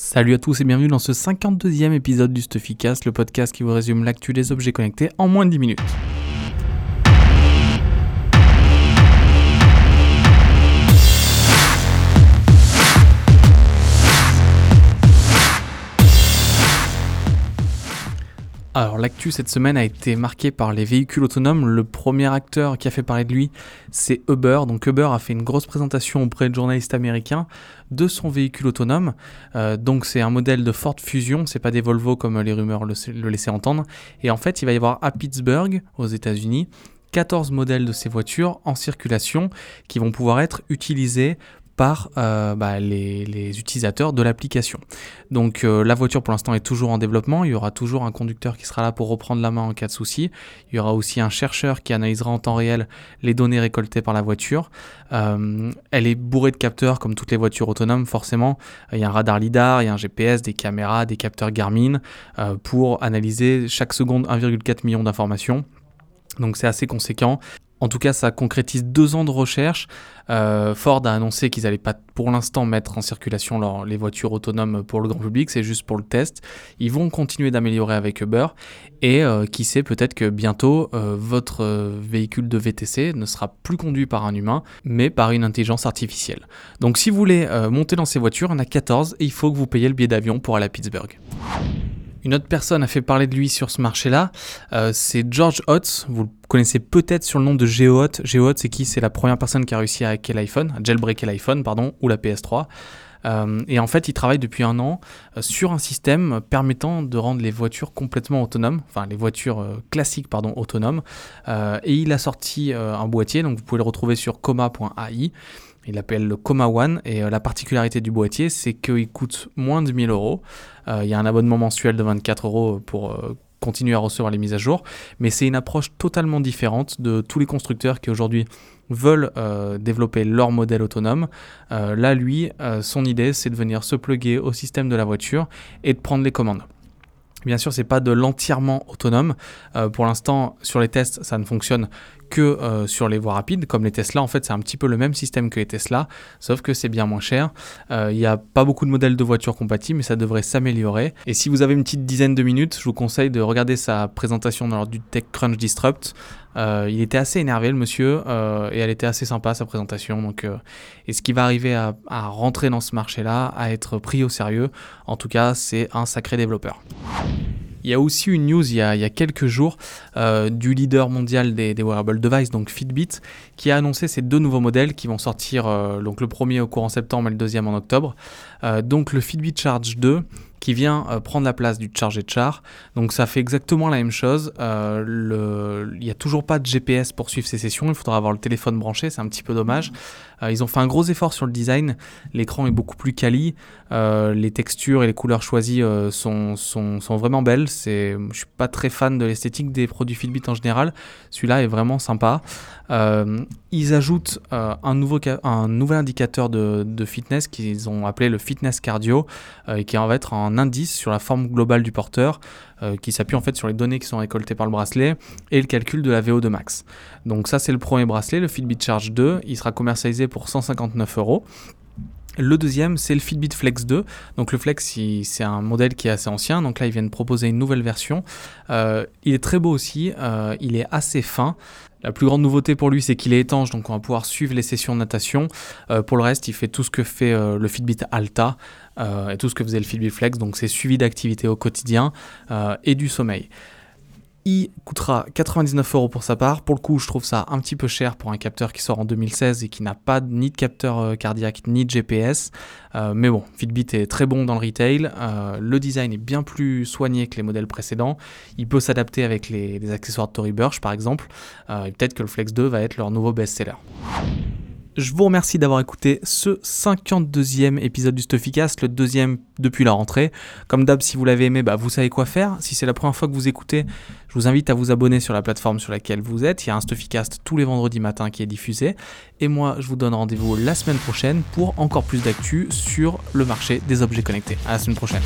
Salut à tous et bienvenue dans ce 52e épisode du Stuffycast, le podcast qui vous résume l'actu des objets connectés en moins de 10 minutes. Alors l'actu cette semaine a été marquée par les véhicules autonomes. Le premier acteur qui a fait parler de lui, c'est Uber. Donc Uber a fait une grosse présentation auprès de journalistes américains de son véhicule autonome. Euh, donc c'est un modèle de Ford Fusion, c'est pas des Volvo comme les rumeurs le, le laissaient entendre. Et en fait, il va y avoir à Pittsburgh, aux États-Unis, 14 modèles de ces voitures en circulation qui vont pouvoir être utilisés par euh, bah, les, utilisateurs de l'application. Donc euh, la voiture pour l'instant est toujours en développement, il y aura toujours un conducteur qui sera là pour reprendre la main en cas de souci, il y aura aussi un chercheur qui analysera en temps réel les données récoltées par la voiture. Euh, elle est bourrée de capteurs comme toutes les voitures autonomes forcément, il y a un radar LIDAR, il y a un GPS, des caméras, des capteurs Garmin pour analyser chaque seconde 1,4 million d'informations. Donc c'est assez conséquent. En tout cas, ça concrétise deux ans de recherche. Euh, Ford a annoncé qu'ils n'allaient pas pour l'instant mettre en circulation les voitures autonomes pour le grand public, c'est juste pour le test. Ils vont continuer d'améliorer avec Uber et euh, qui sait peut-être que bientôt euh, votre véhicule de VTC ne sera plus conduit par un humain mais par une intelligence artificielle. Donc si vous voulez monter dans ces voitures, il y en a 14 et il faut que vous payiez le billet d'avion pour aller à Pittsburgh. Une autre personne a fait parler de lui sur ce marché-là, euh, c'est George Hotz. Vous le connaissez peut-être sur le nom de GeoHot. GeoHot, c'est qui? C'est la première personne qui a réussi à hacker l'iPhone, à jailbreaker l'iPhone, pardon, ou la PS3. Euh, et en fait, il travaille depuis un an euh, sur un système permettant de rendre les voitures complètement autonomes, enfin les voitures classiques, pardon, autonomes. et il a sorti un boîtier, donc vous pouvez le retrouver sur coma.ai. Il l'appelle le Coma One et la particularité du boîtier, c'est qu'il coûte moins de 1000 euros. Euh, il y a un abonnement mensuel de 24 euros pour euh, continuer à recevoir les mises à jour, mais c'est une approche totalement différente de tous les constructeurs qui aujourd'hui veulent euh, développer leur modèle autonome. là, lui, son idée, c'est de venir se plugger au système de la voiture et de prendre les commandes. Bien sûr, c'est pas de l'entièrement autonome. pour l'instant, sur les tests, ça ne fonctionne que euh, sur les voies rapides, comme les Tesla. En fait, c'est un petit peu le même système que les Tesla, sauf que c'est bien moins cher. Euh, il n'y a pas beaucoup de modèles de voitures compatibles, mais ça devrait s'améliorer. Et si vous avez une petite dizaine de minutes, je vous conseille de regarder sa présentation lors du TechCrunch Disrupt. Euh, il était assez énervé, le monsieur, et elle était assez sympa, sa présentation. Donc, et ce qui va arriver à rentrer dans ce marché-là, à être pris au sérieux, en tout cas, c'est un sacré développeur. Il y a aussi une news il y a, quelques jours euh, du leader mondial des, wearable devices, donc Fitbit, qui a annoncé ces deux nouveaux modèles qui vont sortir, euh, le premier au courant septembre et le deuxième en octobre. Euh, donc le Fitbit Charge 2 qui vient prendre la place du Charge Char. Donc ça fait exactement la même chose. il n'y a toujours pas de GPS pour suivre ces sessions. Il faudra avoir le téléphone branché. C'est un petit peu dommage. Euh, ils ont fait un gros effort sur le design. L'écran est beaucoup plus quali. Euh, les textures et les couleurs choisies euh, sont, sont, sont, vraiment belles. Je suis pas très fan de l'esthétique des produits Fitbit en général. Celui-là est vraiment sympa. Ils ajoutent un, nouveau, nouvel indicateur de, fitness qu'ils ont appelé le fitness cardio, qui va être un indice sur la forme globale du porteur. Euh, qui s'appuie en fait sur les données qui sont récoltées par le bracelet et le calcul de la VO2 max. Donc ça c'est le premier bracelet, le Fitbit Charge 2, il sera commercialisé pour 159 euros. Le deuxième, c'est le Fitbit Flex 2. Donc le Flex, c'est un modèle qui est assez ancien. Donc là, ils viennent proposer une nouvelle version. Euh, il est très beau aussi. Euh, il est assez fin. La plus grande nouveauté pour lui, c'est qu'il est étanche, donc on va pouvoir suivre les sessions de natation. pour le reste, il fait tout ce que fait le Fitbit Alta, euh, et tout ce que faisait le Fitbit Flex. Donc c'est suivi d'activité au quotidien euh, et du sommeil. Il coûtera 99 euros pour sa part. Pour le coup, je trouve ça un petit peu cher pour un capteur qui sort en 2016 et qui n'a pas ni de capteur euh, cardiaque ni de GPS. mais bon, Fitbit est très bon dans le retail. le design est bien plus soigné que les modèles précédents. Il peut s'adapter avec les, les, accessoires de Tory Burch par exemple. et peut-être que le Flex 2 va être leur nouveau best-seller. Je vous remercie d'avoir écouté ce 52e épisode du Stuffycast, le deuxième depuis la rentrée. Comme d'hab, si vous l'avez aimé, bah, vous savez quoi faire. Si c'est la première fois que vous écoutez, je vous invite à vous abonner sur la plateforme sur laquelle vous êtes. Il y a un Stuffycast tous les vendredis matins qui est diffusé. Et moi, je vous donne rendez-vous la semaine prochaine pour encore plus d'actu sur le marché des objets connectés. À la semaine prochaine.